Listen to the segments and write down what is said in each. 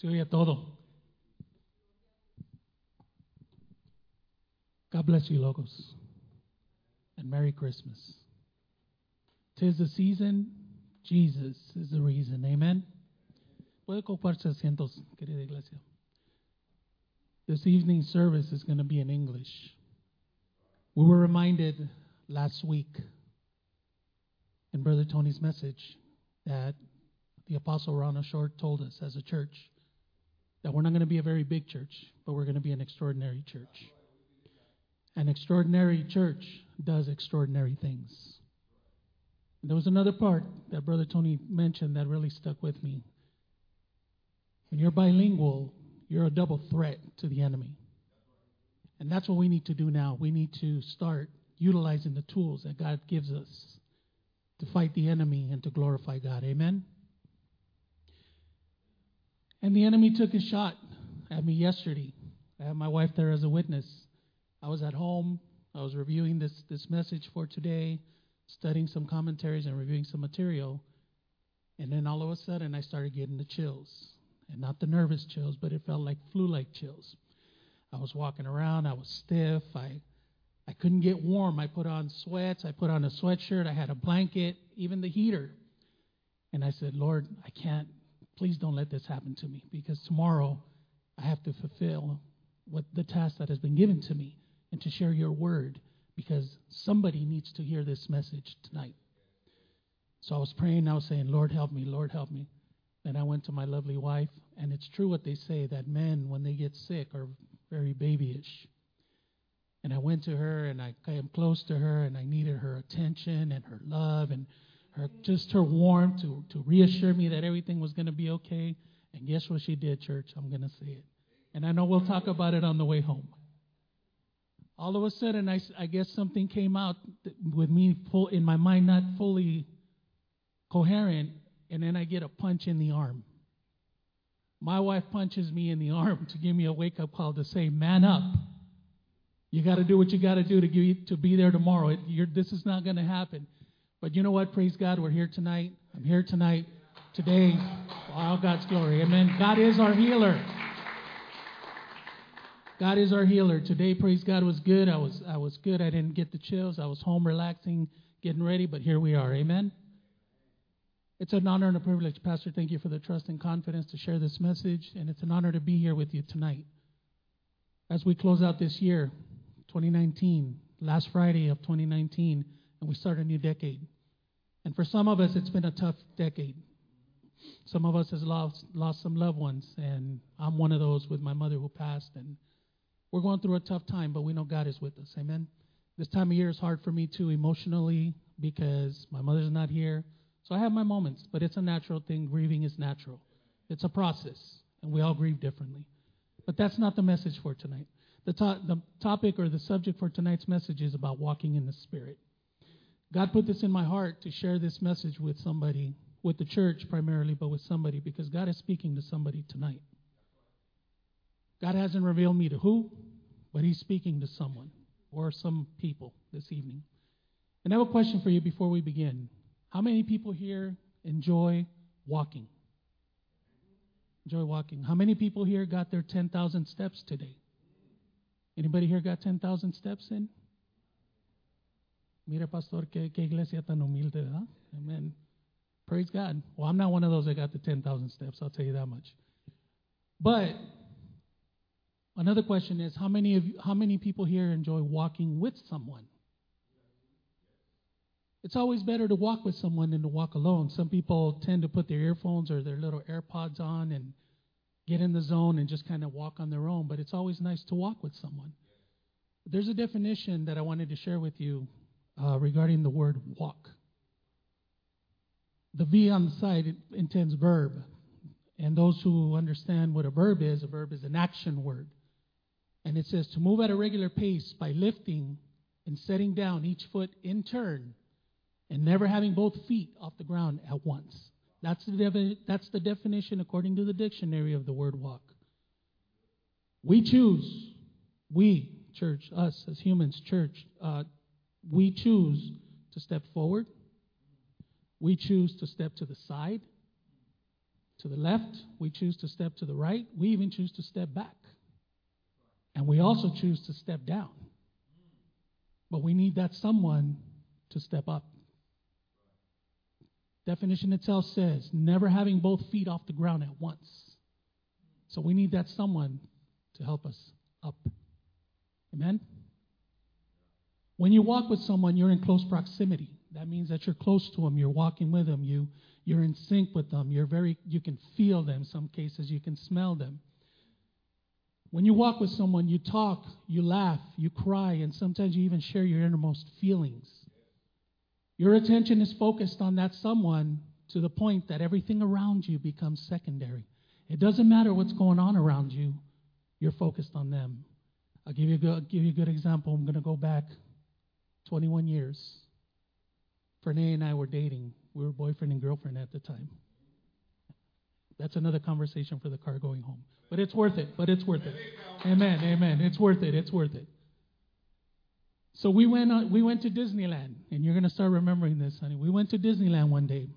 Se oye todo. God bless you, Logos. And Merry Christmas. Tis the season, Jesus is the reason. Amen. Puede ocuparse asientos, querida iglesia. This evening service is going to be in English. We were reminded last week in Brother Tony's message that the Apostle Ronald Short told us as a church that we're not going to be a very big church, but we're going to be an extraordinary church. An extraordinary church does extraordinary things. There was another part that Brother Tony mentioned that really stuck with me. When you're bilingual, you're a double threat to the enemy. And that's what we need to do now. We need to start utilizing the tools that God gives us to fight the enemy and to glorify God. Amen? And the enemy took a shot at me yesterday. I have my wife there as a witness. I was at home. I was reviewing this, this message for today, studying some commentaries and reviewing some material. And then all of a sudden, I started getting the chills. And not the nervous chills, but it felt like flu like chills. I was walking around. I was stiff. I, I couldn't get warm. I put on sweats. I put on a sweatshirt. I had a blanket, even the heater. And I said, Lord, I can't, please don't let this happen to me because tomorrow I have to fulfill what the task that has been given to me and to share your word because somebody needs to hear this message tonight. So I was praying. I was saying, Lord, help me. Lord, help me. Then I went to my lovely wife, and it's true what they say that men, when they get sick, are very babyish. And I went to her and I came close to her and I needed her attention and her love and her just her warmth to, to reassure me that everything was going to be okay. And guess what she did, church? I'm going to say it. And I know we'll talk about it on the way home. All of a sudden, I, I guess something came out with me full, in my mind, not fully coherent, and then I get a punch in the arm. My wife punches me in the arm to give me a wake up call to say, Man up. You got to do what you got to do to, to be there tomorrow. It, this is not going to happen. But you know what? Praise God. We're here tonight. I'm here tonight, today, all God's glory. Amen. God is our healer. God is our healer. Today, praise God, was good. I was I was good. I didn't get the chills. I was home relaxing, getting ready, but here we are. Amen. It's an honor and a privilege, Pastor. Thank you for the trust and confidence to share this message, and it's an honor to be here with you tonight. As we close out this year, 2019, last Friday of 2019, and we start a new decade. And for some of us, it's been a tough decade. Some of us has lost lost some loved ones, and I'm one of those with my mother who passed. And we're going through a tough time, but we know God is with us. Amen. This time of year is hard for me too emotionally because my mother's not here. So I have my moments, but it's a natural thing. Grieving is natural. It's a process, and we all grieve differently. But that's not the message for tonight. The, to- the topic or the subject for tonight's message is about walking in the Spirit. God put this in my heart to share this message with somebody, with the church primarily, but with somebody, because God is speaking to somebody tonight. God hasn't revealed me to who, but He's speaking to someone or some people this evening. And I have a question for you before we begin. How many people here enjoy walking? Enjoy walking. How many people here got their 10,000 steps today? Anybody here got 10,000 steps in? Mira, pastor, qué, qué iglesia tan humilde, ¿verdad? Amen. Praise God. Well, I'm not one of those that got the 10,000 steps, I'll tell you that much. But another question is how many of you, how many people here enjoy walking with someone? It's always better to walk with someone than to walk alone. Some people tend to put their earphones or their little AirPods on and get in the zone and just kind of walk on their own, but it's always nice to walk with someone. There's a definition that I wanted to share with you uh, regarding the word walk. The V on the side intends verb. And those who understand what a verb is, a verb is an action word. And it says to move at a regular pace by lifting and setting down each foot in turn and never having both feet off the ground at once. That's the, that's the definition according to the dictionary of the word walk. We choose, we, church, us as humans, church, uh, we choose to step forward. We choose to step to the side, to the left, we choose to step to the right, we even choose to step back. And we also choose to step down. But we need that someone to step up. Definition itself says never having both feet off the ground at once. So we need that someone to help us up. Amen? When you walk with someone, you're in close proximity. That means that you're close to them, you're walking with them, you, you're in sync with them, you're very, you can feel them. Some cases you can smell them. When you walk with someone, you talk, you laugh, you cry, and sometimes you even share your innermost feelings. Your attention is focused on that someone to the point that everything around you becomes secondary. It doesn't matter what's going on around you, you're focused on them. I'll give you a good, give you a good example. I'm going to go back 21 years. Fernay and I were dating. We were boyfriend and girlfriend at the time. That's another conversation for the car going home. But it's worth it. But it's worth it. Amen. Amen. It's worth it. It's worth it. So we went on, we went to Disneyland, and you're gonna start remembering this, honey. We went to Disneyland one day,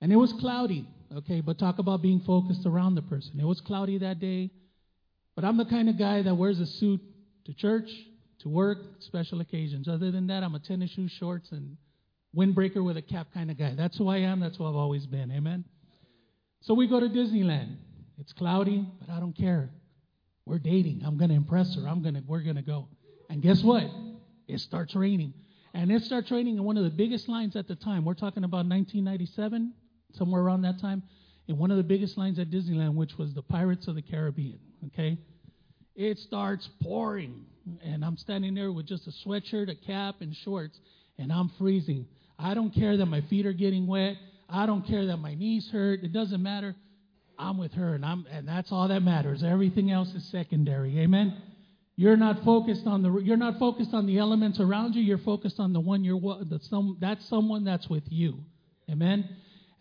and it was cloudy. Okay, but talk about being focused around the person. It was cloudy that day, but I'm the kind of guy that wears a suit to church, to work, special occasions. Other than that, I'm a tennis shoe, shorts, and windbreaker with a cap kind of guy. That's who I am. That's who I've always been. Amen. So we go to Disneyland. It's cloudy, but I don't care. We're dating. I'm to impress her. I'm to we're to go. And guess what? It starts raining. And it starts raining in one of the biggest lines at the time. We're talking about 1997, somewhere around that time, in one of the biggest lines at Disneyland, which was the Pirates of the Caribbean. Okay? It starts pouring. And I'm standing there with just a sweatshirt, a cap, and shorts, and I'm freezing. I don't care that my feet are getting wet. I don't care that my knees hurt. It doesn't matter. I'm with her, and I'm, and that's all that matters. Everything else is secondary. Amen. You're not focused on the you're not focused on the elements around you. You're focused on the one you're the some that's someone that's with you. Amen.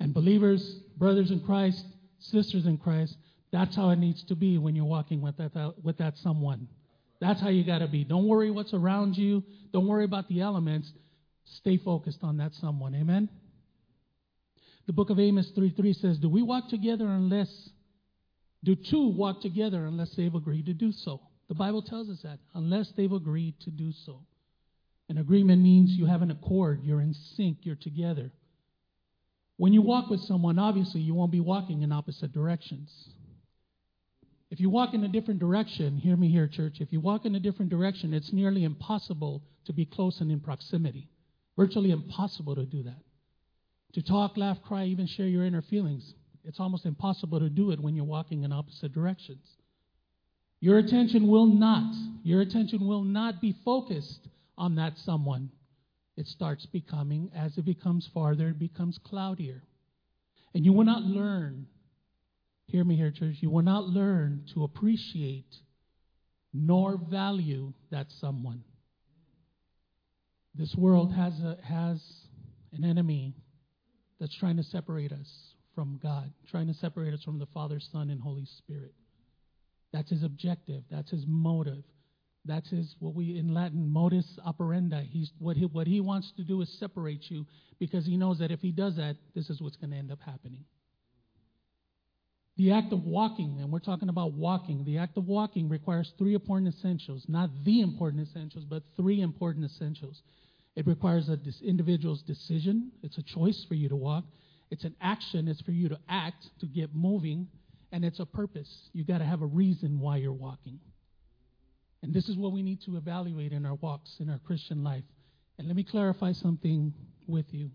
And believers, brothers in Christ, sisters in Christ, that's how it needs to be when you're walking with that with that someone. That's how you got to be. Don't worry what's around you. Don't worry about the elements. Stay focused on that someone. Amen. The book of Amos 3 3 says, Do we walk together unless, do two walk together unless they've agreed to do so? The Bible tells us that, unless they've agreed to do so. An agreement means you have an accord, you're in sync, you're together. When you walk with someone, obviously you won't be walking in opposite directions. If you walk in a different direction, hear me here, church, if you walk in a different direction, it's nearly impossible to be close and in proximity. Virtually impossible to do that. To talk, laugh, cry, even share your inner feelings. It's almost impossible to do it when you're walking in opposite directions. Your attention will not, your attention will not be focused on that someone. It starts becoming, as it becomes farther, it becomes cloudier. And you will not learn, hear me here, church, you will not learn to appreciate nor value that someone. This world has, a, has an enemy that's trying to separate us from God, trying to separate us from the Father, Son, and Holy Spirit. That's his objective. That's his motive. That's his what we in Latin modus operandi. He's what he what he wants to do is separate you because he knows that if he does that, this is what's going to end up happening. The act of walking, and we're talking about walking, the act of walking requires three important essentials. Not the important essentials, but three important essentials. It requires a dis- individual's decision. It's a choice for you to walk. It's an action. It's for you to act, to get moving. And it's a purpose. you got to have a reason why you're walking. And this is what we need to evaluate in our walks, in our Christian life. And let me clarify something with you.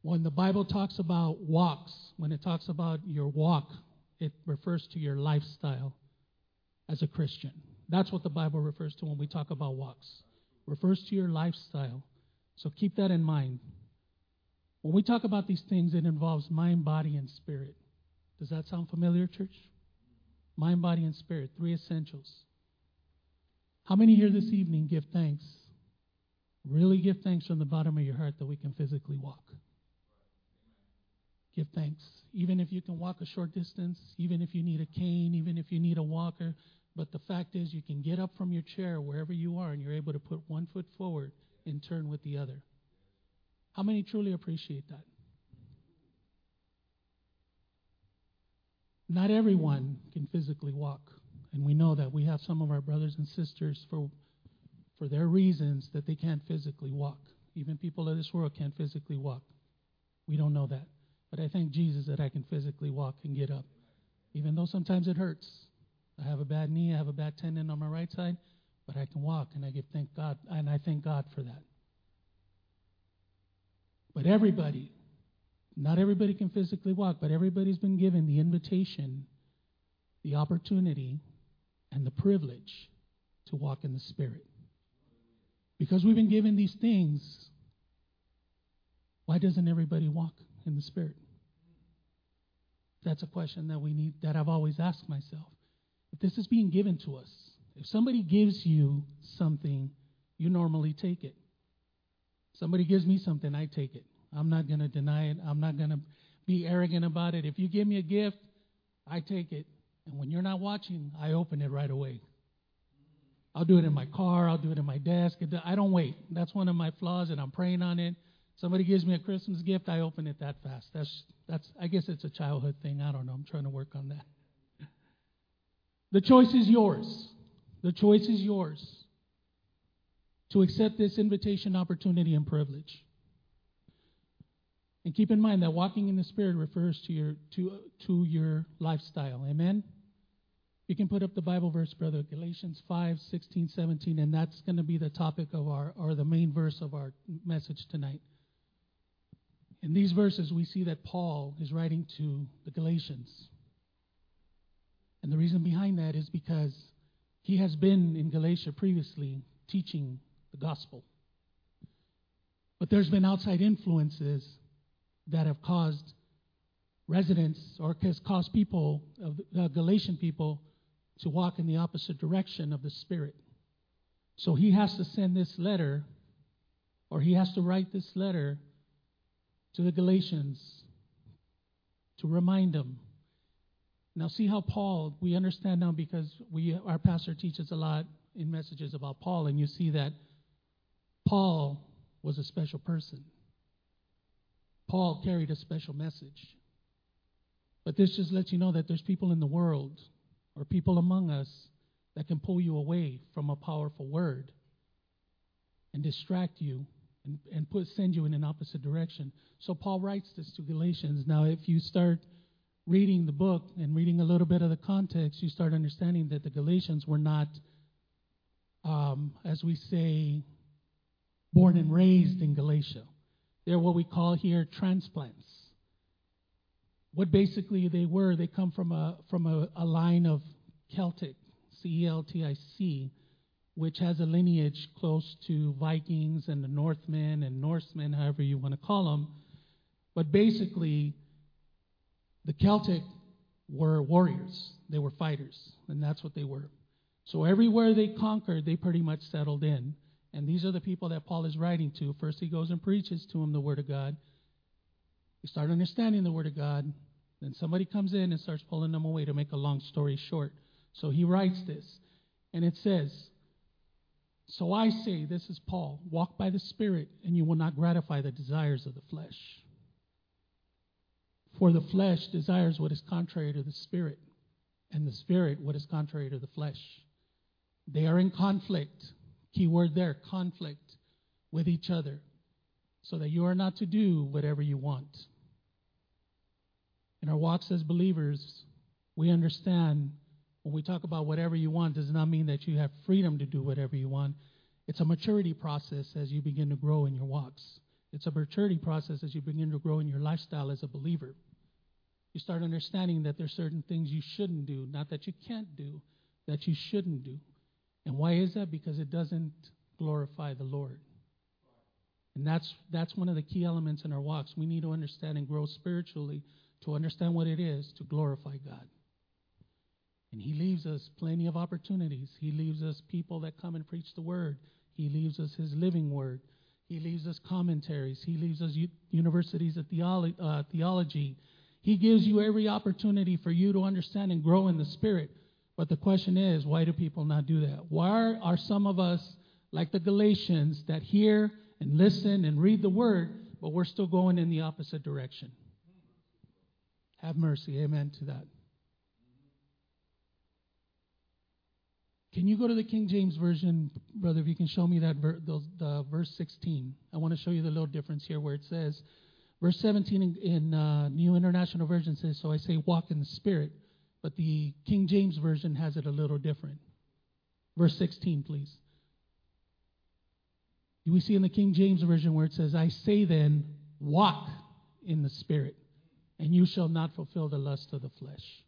When the Bible talks about walks, when it talks about your walk, it refers to your lifestyle as a Christian. That's what the Bible refers to when we talk about walks. It refers to your lifestyle. So keep that in mind. When we talk about these things, it involves mind, body, and spirit. Does that sound familiar, church? Mind, body, and spirit, three essentials. How many here this evening give thanks? Really give thanks from the bottom of your heart that we can physically walk. Give thanks. Even if you can walk a short distance, even if you need a cane, even if you need a walker. But the fact is, you can get up from your chair wherever you are and you're able to put one foot forward and turn with the other. How many truly appreciate that? not everyone can physically walk. And we know that we have some of our brothers and sisters for for their reasons that they can't physically walk. Even people of this world can't physically walk. We don't know that. But I thank Jesus that I can physically walk and get up. Even though sometimes it hurts. I have a bad knee, I have a bad tendon on my right side, but I can walk and I give thank God and I thank God for that. But everybody, not everybody can physically walk, but everybody's been given the invitation, the opportunity, and the privilege to walk in the Spirit. Because we've been given these things, why doesn't everybody walk in the Spirit? That's a question that we need, that I've always asked myself. If this is being given to us, if somebody gives you something, you normally take it. Somebody gives me something, I take it. I'm not going to deny it. I'm not going to be arrogant about it. If you give me a gift, I take it. And when you're not watching, I open it right away. I'll do it in my car. I'll do it in my desk. I don't wait. That's one of my flaws, and I'm praying on it. Somebody gives me a Christmas gift, I open it that fast. That's that's. I guess it's a childhood thing. I don't know. I'm trying to work on that. The choice is yours. The choice is yours to accept this invitation, opportunity, and privilege. And keep in mind that walking in the Spirit refers to your to to your lifestyle. Amen. You can put up the Bible verse, brother, Galatians 5, 16, 17, and that's going to be the topic of our, or the main verse of our message tonight. In these verses, we see that Paul is writing to the Galatians. And the reason behind that is because he has been in Galatia previously teaching the gospel. But there's been outside influences that have caused residents or has caused people, the Galatian people, to walk in the opposite direction of the Spirit. So he has to send this letter, or he has to write this letter to the Galatians to remind them. Now, see how Paul, we understand now because we, our pastor teaches a lot in messages about Paul, and you see that Paul was a special person. Paul carried a special message. But this just lets you know that there's people in the world or people among us that can pull you away from a powerful word and distract you and, and put send you in an opposite direction. So Paul writes this to Galatians. Now, if you start reading the book and reading a little bit of the context, you start understanding that the Galatians were not, um, as we say, born and raised in Galatia. They're what we call here transplants. What basically they were, they come from a from a, a line of Celtic, C E L T I C, which has a lineage close to Vikings and the Northmen and Norsemen, however you want to call them. But basically, the Celtic were warriors. They were fighters, and that's what they were. So everywhere they conquered, they pretty much settled in. And these are the people that Paul is writing to. First, he goes and preaches to them the Word of God. They start understanding the Word of God. Then somebody comes in and starts pulling them away to make a long story short. So he writes this. And it says, So I say, this is Paul, walk by the Spirit, and you will not gratify the desires of the flesh. For the flesh desires what is contrary to the Spirit, and the Spirit what is contrary to the flesh. They are in conflict. Key word there conflict with each other, so that you are not to do whatever you want. In our walks as believers, we understand when we talk about whatever you want does not mean that you have freedom to do whatever you want. It's a maturity process as you begin to grow in your walks. It's a maturity process as you begin to grow in your lifestyle as a believer. You start understanding that there's certain things you shouldn't do, not that you can't do, that you shouldn't do. And why is that? Because it doesn't glorify the Lord. And that's that's one of the key elements in our walks. We need to understand and grow spiritually to understand what it is to glorify God. And He leaves us plenty of opportunities. He leaves us people that come and preach the Word. He leaves us His living Word. He leaves us commentaries. He leaves us u- universities of theolo- uh, theology. He gives you every opportunity for you to understand and grow in the Spirit. But the question is, why do people not do that? Why are some of us like the Galatians that hear and listen and read the Word, but we're still going in the opposite direction? Have mercy. Amen to that. Can you go to the King James Version, brother, if you can show me that ver- those, the verse 16? I want to show you the little difference here where it says, verse 17 in, in uh, New International Version says, So I say walk in the Spirit, but the King James Version has it a little different. Verse 16, please. Do we see in the King James Version where it says, I say then, walk in the Spirit, and you shall not fulfill the lust of the flesh.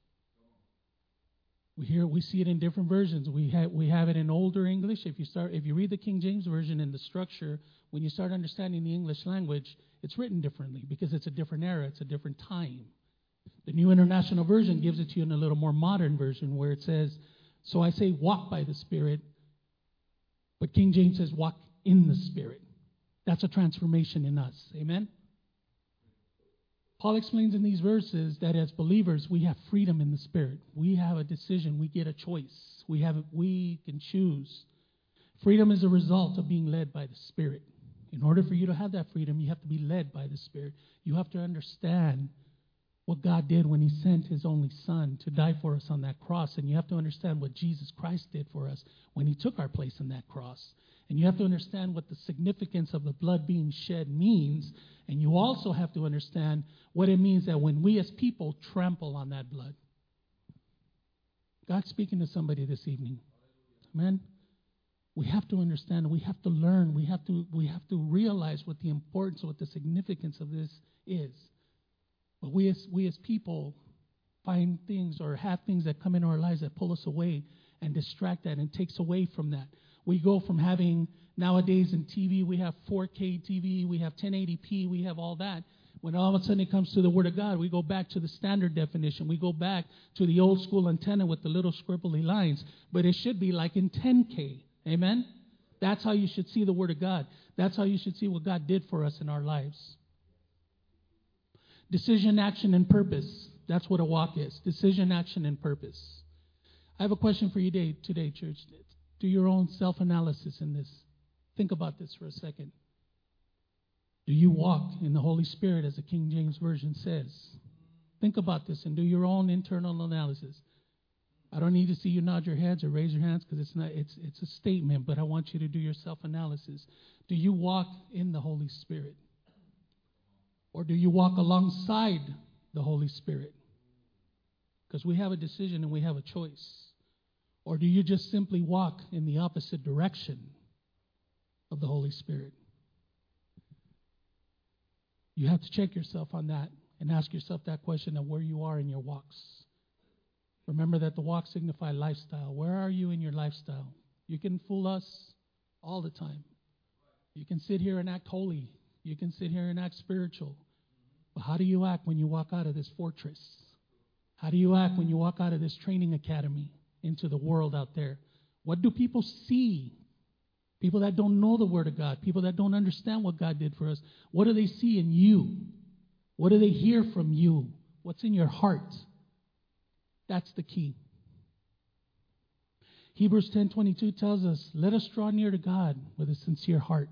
We hear we see it in different versions. We have we have it in older English. If you start if you read the King James version in the structure, when you start understanding the English language, it's written differently because it's a different era, it's a different time. The New International Version gives it to you in a little more modern version where it says, So I say walk by the Spirit, but King James says walk in the Spirit. That's a transformation in us. Amen? Paul explains in these verses that as believers, we have freedom in the Spirit. We have a decision. We get a choice. We, have, we can choose. Freedom is a result of being led by the Spirit. In order for you to have that freedom, you have to be led by the Spirit. You have to understand what God did when He sent His only Son to die for us on that cross. And you have to understand what Jesus Christ did for us when He took our place in that cross. And you have to understand what the significance of the blood being shed means. And you also have to understand what it means that when we as people trample on that blood. God's speaking to somebody this evening. Amen. We have to understand, we have to learn, we have to we have to realize what the importance, what the significance of this is. But we as we as people find things or have things that come in our lives that pull us away and distract that and takes away from that. We go from having nowadays in TV, we have 4K TV, we have 1080p, we have all that. When all of a sudden it comes to the Word of God, we go back to the standard definition. We go back to the old school antenna with the little scribbly lines. But it should be like in 10K. Amen? That's how you should see the Word of God. That's how you should see what God did for us in our lives. Decision, action, and purpose. That's what a walk is. Decision, action, and purpose. I have a question for you today, today church. Do your own self analysis in this. Think about this for a second. Do you walk in the Holy Spirit as the King James Version says? Think about this and do your own internal analysis. I don't need to see you nod your heads or raise your hands because it's not it's it's a statement, but I want you to do your self-analysis. Do you walk in the Holy Spirit? Or do you walk alongside the Holy Spirit? Because we have a decision and we have a choice. Or do you just simply walk in the opposite direction of the Holy Spirit? You have to check yourself on that and ask yourself that question of where you are in your walks. Remember that the walks signify lifestyle. Where are you in your lifestyle? You can fool us all the time. You can sit here and act holy. You can sit here and act spiritual. But how do you act when you walk out of this fortress? How do you act when you walk out of this training academy? into the world out there. What do people see? People that don't know the Word of God, people that don't understand what God did for us, what do they see in you? What do they hear from you? What's in your heart? That's the key. Hebrews 10:22 tells us, "Let us draw near to God with a sincere heart,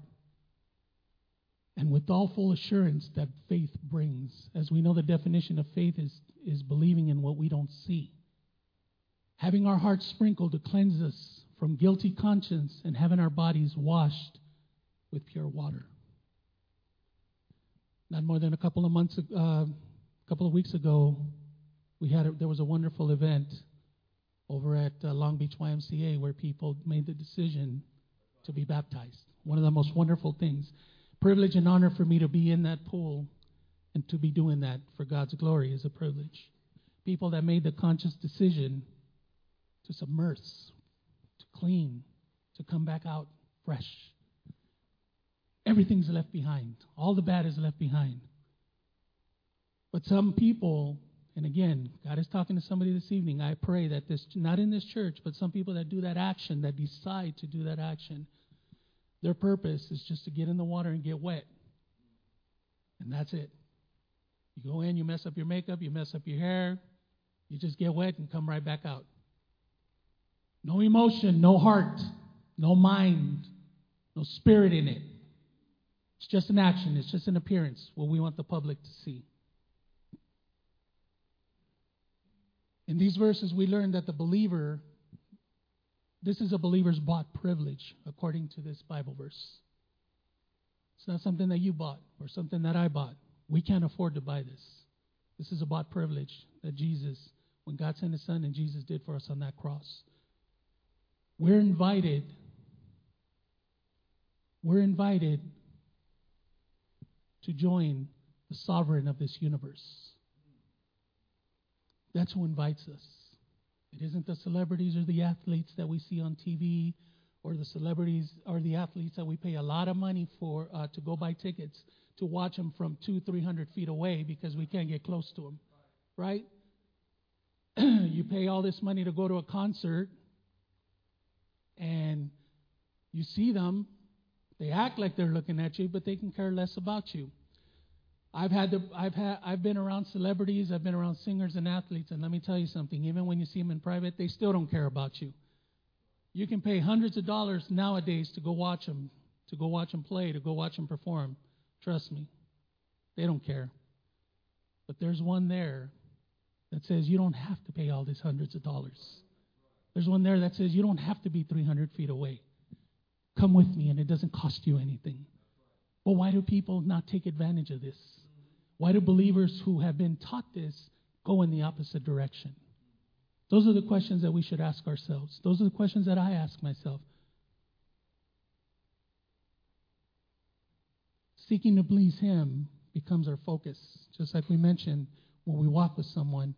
and with all full assurance that faith brings." As we know, the definition of faith is is believing in what we don't see having our hearts sprinkled to cleanse us from guilty conscience, and having our bodies washed with pure water. Not more than a couple of months, a uh, couple of weeks ago, we had a, there was a wonderful event over at uh, Long Beach YMCA where people made the decision to be baptized. One of the most wonderful things. Privilege and honor for me to be in that pool and to be doing that for God's glory is a privilege. People that made the conscious decision to submerge, to clean, to come back out fresh. Everything's left behind. All the bad is left behind. But some people, and again, God is talking to somebody this evening. I pray that this, not in this church, but some people that do that action, that decide to do that action, their purpose is just to get in the water and get wet. And that's it. You go in, you mess up your makeup, you mess up your hair, you just get wet and come right back out. No emotion, no heart, no mind, no spirit in it. It's just an action, it's just an appearance, what we want the public to see. In these verses, we learn that the believer This is a believer's bought privilege, according to this Bible verse. It's not something that you bought or something that I bought. We can't afford to buy this. This is a bought privilege that Jesus, when God sent His Son and Jesus did for us on that cross. We're invited. We're invited to join the sovereign of this universe. That's who invites us. It isn't the celebrities or the athletes that we see on TV or the celebrities or the athletes that we pay a lot of money for uh, to go buy tickets to watch them from two, three hundred feet away because we can't get close to them, right? you pay all this money to go to a concert, and you see them. They act like they're looking at you, but they can care less about you. I've had the, I've had I've been around celebrities, I've been around singers and athletes, and let me tell you something. Even when you see them in private, they still don't care about you. You can pay hundreds of dollars nowadays to go watch them, to go watch them play, to go watch them perform. Trust me, they don't care. But there's one there that says you don't have to pay all these hundreds of dollars. There's one there that says you don't have to be 300 feet away. Come with me, and it doesn't cost you anything. But why do people not take advantage of this? Why do believers who have been taught this go in the opposite direction? Those are the questions that we should ask ourselves. Those are the questions that I ask myself. Seeking to please Him becomes our focus. Just like we mentioned, when we walk with someone,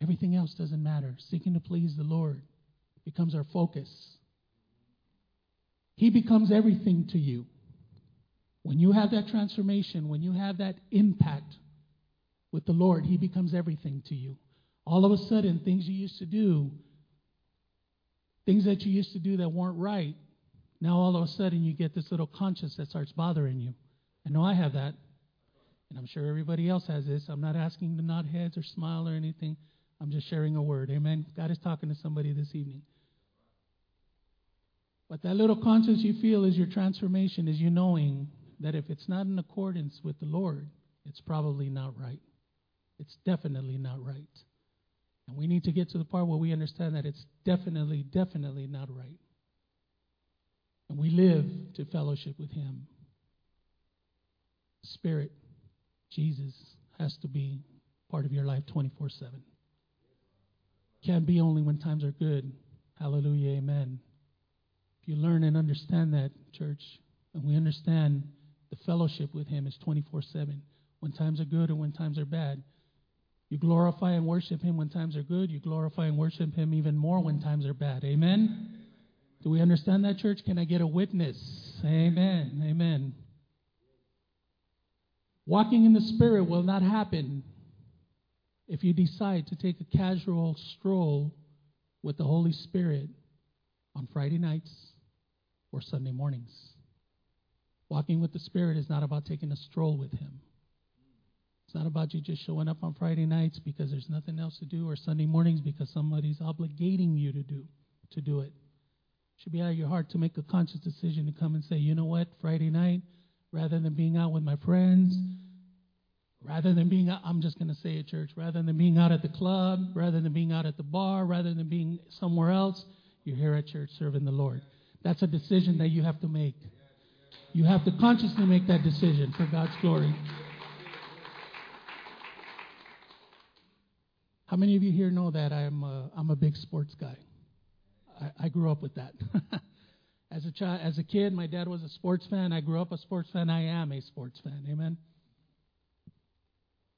everything else doesn't matter. Seeking to please the Lord becomes our focus. He becomes everything to you. When you have that transformation, when you have that impact with the Lord, He becomes everything to you. All of a sudden, things you used to do, things that you used to do that weren't right, now all of a sudden you get this little conscience that starts bothering you. I know I have that. And I'm sure everybody else has this. I'm not asking to nod heads or smile or anything. I'm just sharing a word. Amen. God is talking to somebody this evening. But that little conscience you feel is your transformation, is you knowing that if it's not in accordance with the Lord, it's probably not right. It's definitely not right. And we need to get to the part where we understand that it's definitely, definitely not right. And we live to fellowship with Him. Spirit, Jesus, has to be part of your life 24 7. Can't be only when times are good. Hallelujah, amen. You learn and understand that, church, and we understand the fellowship with Him is 24 7. When times are good and when times are bad. You glorify and worship Him when times are good. You glorify and worship Him even more when times are bad. Amen? Do we understand that, church? Can I get a witness? Amen. Amen. Walking in the Spirit will not happen if you decide to take a casual stroll with the Holy Spirit on Friday nights or Sunday mornings. Walking with the Spirit is not about taking a stroll with Him. It's not about you just showing up on Friday nights because there's nothing else to do or Sunday mornings because somebody's obligating you to do to do it. it. Should be out of your heart to make a conscious decision to come and say, you know what, Friday night, rather than being out with my friends, rather than being out, I'm just going to say at church, rather than being out at the club, rather than being out at the bar, rather than being somewhere else, you're here at church serving the Lord. That's a decision that you have to make. You have to consciously make that decision for God's glory. How many of you here know that I'm a, I'm a big sports guy? I, I grew up with that. as a child, as a kid, my dad was a sports fan. I grew up a sports fan. I am a sports fan. Amen.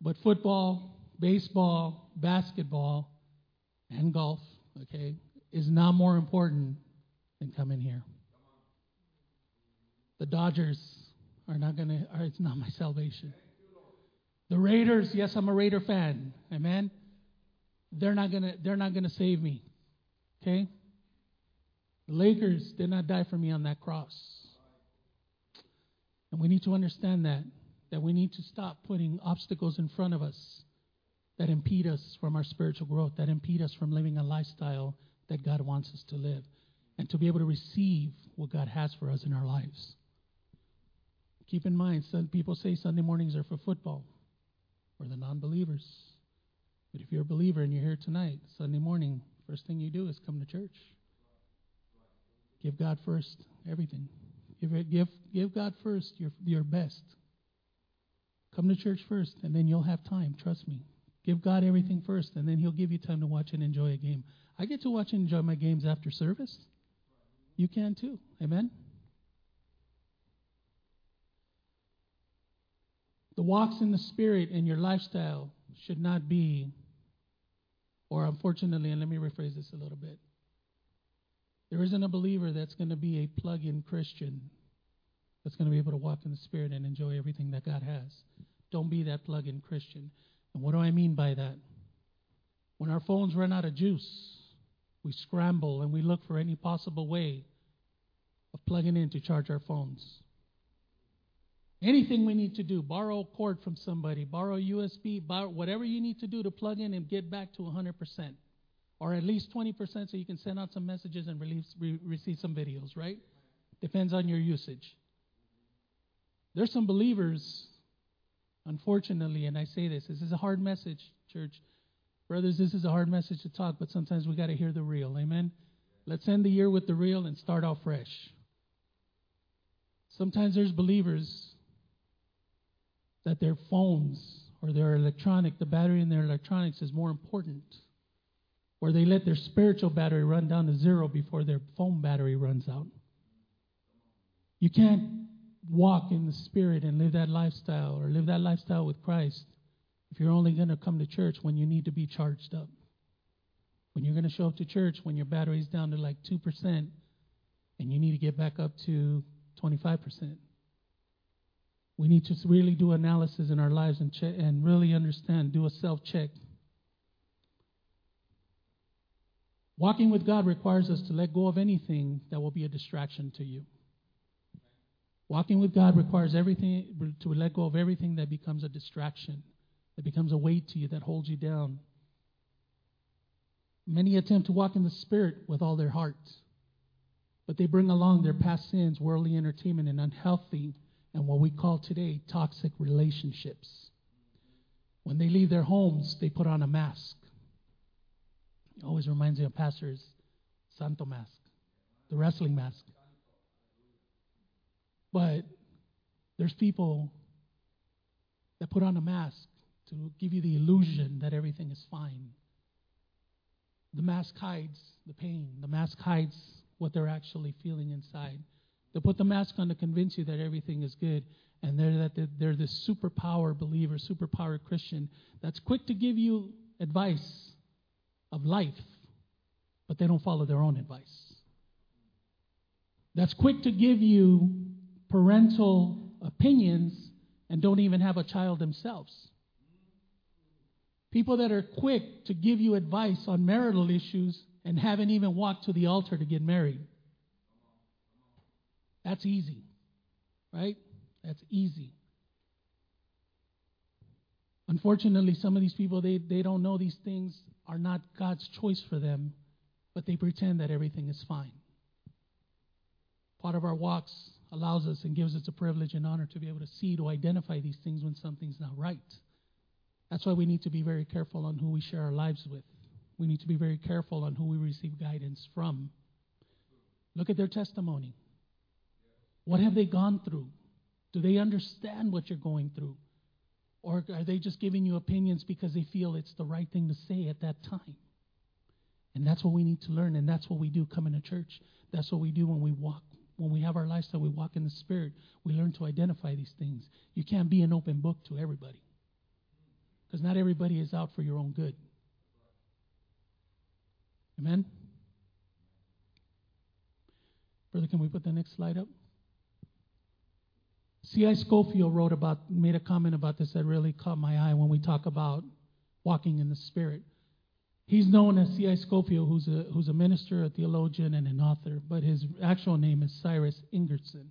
But football, baseball, basketball, and golf, okay, is not more important than in here. The Dodgers are not going to, it's not my salvation. The Raiders, yes, I'm a Raider fan. Amen. They're not going to they're not going to save me. Okay? The Lakers did not die for me on that cross. And we need to understand that that we need to stop putting obstacles in front of us that impede us from our spiritual growth, that impede us from living a lifestyle that God wants us to live, and to be able to receive what God has for us in our lives. Keep in mind, some people say Sunday mornings are for football or the non believers. But if you're a believer and you're here tonight, Sunday morning, first thing you do is come to church. Give God first everything. Give give give God first your your best. Come to church first, and then you'll have time. Trust me. Give God everything first, and then He'll give you time to watch and enjoy a game. I get to watch and enjoy my games after service. You can too. Amen. The walks in the Spirit in your lifestyle should not be, or unfortunately, and let me rephrase this a little bit. There isn't a believer that's going to be a plug in Christian that's going to be able to walk in the Spirit and enjoy everything that God has. Don't be that plug in Christian. And what do I mean by that? When our phones run out of juice, we scramble and we look for any possible way of plugging in to charge our phones. Anything we need to do, borrow a cord from somebody, borrow USB, borrow whatever you need to do to plug in and get back to 100%, or at least 20% so you can send out some messages and release, re- receive some videos, right? Depends on your usage. There's some believers, unfortunately, and I say this, this is a hard message, church. Brothers, this is a hard message to talk, but sometimes we got to hear the real. Amen? Let's end the year with the real and start off fresh. Sometimes there's believers that their phones or their electronic, the battery in their electronics is more important. Or they let their spiritual battery run down to zero before their phone battery runs out. You can't walk in the Spirit and live that lifestyle or live that lifestyle with Christ if you're only going to come to church when you need to be charged up. When you're going to show up to church when your battery's down to like 2% and you need to get back up to 25%. We need to really do analysis in our lives and, check, and really understand, do a self check. Walking with God requires us to let go of anything that will be a distraction to you. Walking with God requires everything to let go of everything that becomes a distraction, that becomes a weight to you, that holds you down. Many attempt to walk in the Spirit with all their hearts, but they bring along their past sins, worldly entertainment, and unhealthy and what we call today toxic relationships. When they leave their homes, they put on a mask. It always reminds me of Pastor's Santo mask, the wrestling mask. But there's people that put on a mask to give you the illusion that everything is fine. The mask hides the pain, the mask hides what they're actually feeling inside. They put the mask on to convince you that everything is good, and they're that they're, they're this superpower believer, superpower Christian that's quick to give you advice of life, but they don't follow their own advice. That's quick to give you parental opinions and don't even have a child themselves. People that are quick to give you advice on marital issues and haven't even walked to the altar to get married. That's easy, right? That's easy. Unfortunately, some of these people, they, they don't know these things are not God's choice for them, but they pretend that everything is fine. Part of our walks allows us and gives us a privilege and honor to be able to see, to identify these things when something's not right. That's why we need to be very careful on who we share our lives with. We need to be very careful on who we receive guidance from. Look at their testimony. What have they gone through? Do they understand what you're going through? Or are they just giving you opinions because they feel it's the right thing to say at that time? And that's what we need to learn, and that's what we do coming to church. That's what we do when we walk when we have our lifestyle, we walk in the Spirit, we learn to identify these things. You can't be an open book to everybody because not everybody is out for your own good. Amen? Brother, can we put the next slide up? C.I. Scofield wrote about, made a comment about this that really caught my eye when we talk about walking in the Spirit. He's known as C.I. Scofield, who's a, who's a minister, a theologian, and an author, but his actual name is Cyrus Ingerson.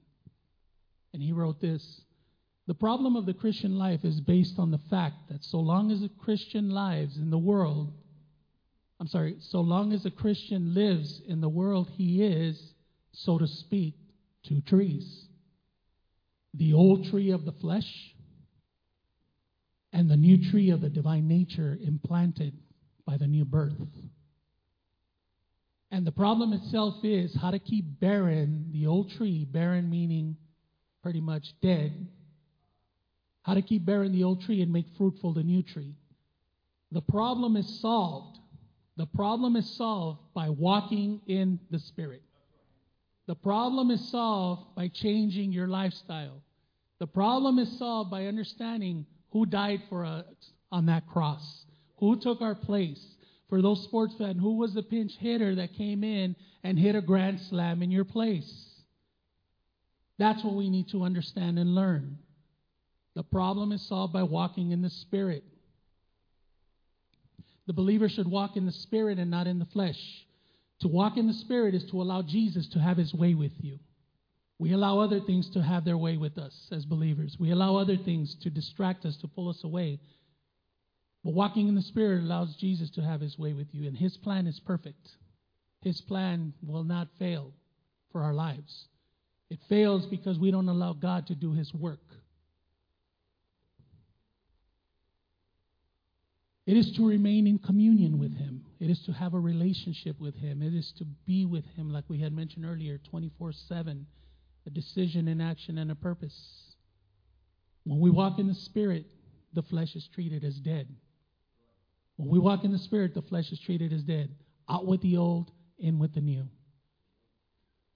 And he wrote this The problem of the Christian life is based on the fact that so long as a Christian lives in the world, I'm sorry, so long as a Christian lives in the world he is, so to speak, two trees the old tree of the flesh and the new tree of the divine nature implanted by the new birth. And the problem itself is how to keep barren the old tree, barren meaning pretty much dead, how to keep barren the old tree and make fruitful the new tree. The problem is solved. The problem is solved by walking in the Spirit. The problem is solved by changing your lifestyle. The problem is solved by understanding who died for us on that cross, who took our place. For those sports fans, who was the pinch hitter that came in and hit a grand slam in your place? That's what we need to understand and learn. The problem is solved by walking in the Spirit. The believer should walk in the Spirit and not in the flesh. To walk in the Spirit is to allow Jesus to have his way with you. We allow other things to have their way with us as believers. We allow other things to distract us, to pull us away. But walking in the Spirit allows Jesus to have his way with you, and his plan is perfect. His plan will not fail for our lives. It fails because we don't allow God to do his work. It is to remain in communion with him. It is to have a relationship with him. It is to be with him, like we had mentioned earlier, 24 7 a decision, an action, and a purpose. When we walk in the Spirit, the flesh is treated as dead. When we walk in the Spirit, the flesh is treated as dead. Out with the old, in with the new.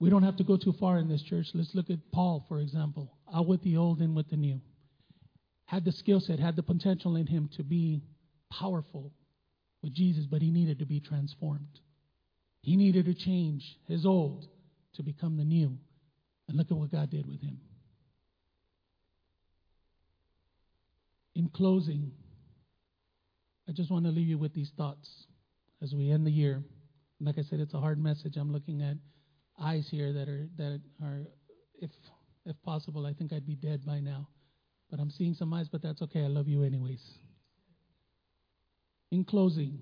We don't have to go too far in this church. Let's look at Paul, for example. Out with the old, in with the new. Had the skill set, had the potential in him to be powerful with Jesus, but he needed to be transformed. He needed to change his old to become the new. And look at what God did with him. In closing, I just want to leave you with these thoughts as we end the year. Like I said, it's a hard message. I'm looking at eyes here that are that are, if if possible, I think I'd be dead by now. But I'm seeing some eyes, but that's okay. I love you anyways. In closing,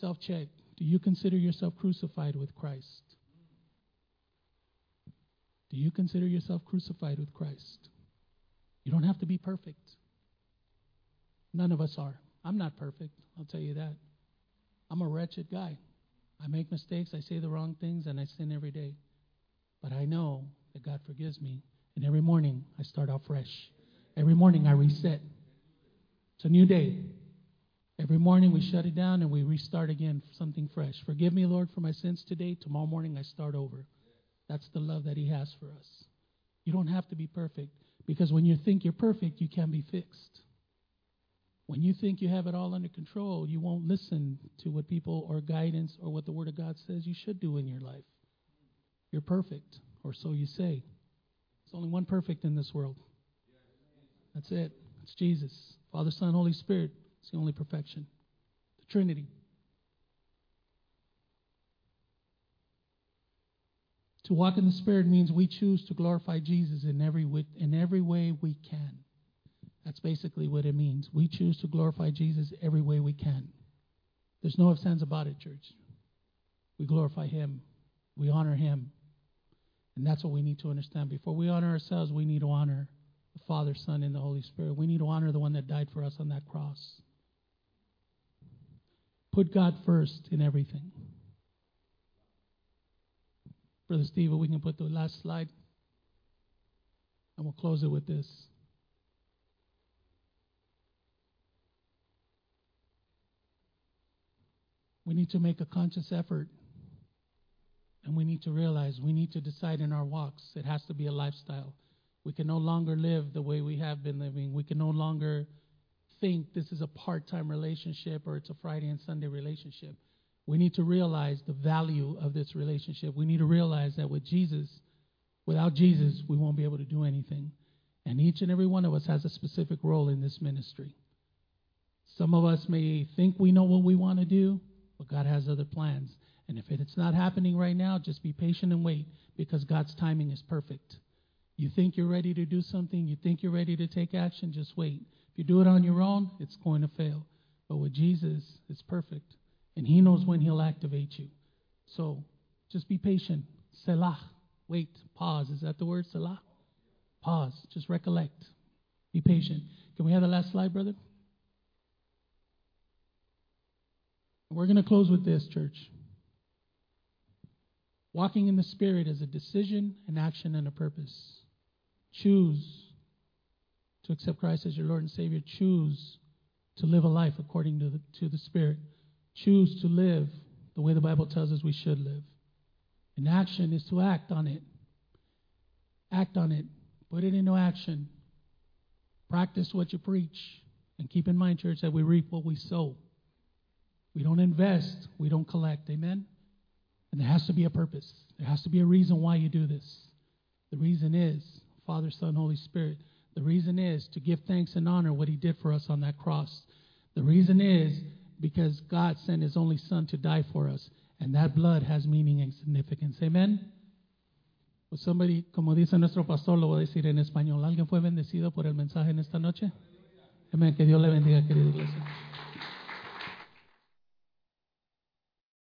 self check. Do you consider yourself crucified with Christ? Do you consider yourself crucified with Christ? You don't have to be perfect. None of us are. I'm not perfect, I'll tell you that. I'm a wretched guy. I make mistakes, I say the wrong things, and I sin every day. But I know that God forgives me. And every morning I start out fresh. Every morning I reset. It's a new day. Every morning we shut it down and we restart again, something fresh. Forgive me, Lord, for my sins today. Tomorrow morning I start over. That's the love that He has for us. You don't have to be perfect because when you think you're perfect, you can be fixed. When you think you have it all under control, you won't listen to what people or guidance or what the Word of God says you should do in your life. You're perfect, or so you say. There's only one perfect in this world. That's it. It's Jesus. Father, Son, Holy Spirit. It's the only perfection. The Trinity. To walk in the Spirit means we choose to glorify Jesus in every, in every way we can. That's basically what it means. We choose to glorify Jesus every way we can. There's no ifs, ands about it, church. We glorify Him, we honor Him. And that's what we need to understand. Before we honor ourselves, we need to honor Father, Son, and the Holy Spirit. We need to honor the one that died for us on that cross. Put God first in everything. Brother Steve, we can put the last slide. And we'll close it with this. We need to make a conscious effort. And we need to realize we need to decide in our walks. It has to be a lifestyle. We can no longer live the way we have been living. We can no longer think this is a part time relationship or it's a Friday and Sunday relationship. We need to realize the value of this relationship. We need to realize that with Jesus, without Jesus, we won't be able to do anything. And each and every one of us has a specific role in this ministry. Some of us may think we know what we want to do, but God has other plans. And if it's not happening right now, just be patient and wait because God's timing is perfect. You think you're ready to do something, you think you're ready to take action, just wait. If you do it on your own, it's going to fail. But with Jesus, it's perfect. And He knows when He'll activate you. So just be patient. Selah. Wait. Pause. Is that the word? Selah? Pause. Just recollect. Be patient. Can we have the last slide, brother? We're going to close with this, church. Walking in the Spirit is a decision, an action, and a purpose. Choose to accept Christ as your Lord and Savior. Choose to live a life according to the, to the Spirit. Choose to live the way the Bible tells us we should live. And action is to act on it. Act on it. Put it into action. Practice what you preach. And keep in mind, church, that we reap what we sow. We don't invest, we don't collect. Amen? And there has to be a purpose. There has to be a reason why you do this. The reason is Father, Son, Holy Spirit. The reason is to give thanks and honor what He did for us on that cross. The reason is because God sent His only Son to die for us. And that blood has meaning and significance. Amen? Pues somebody, como dice nuestro pastor, lo voy a decir en español. ¿Alguien fue bendecido por el mensaje en esta noche? Amén. Que Dios le bendiga, querida iglesia.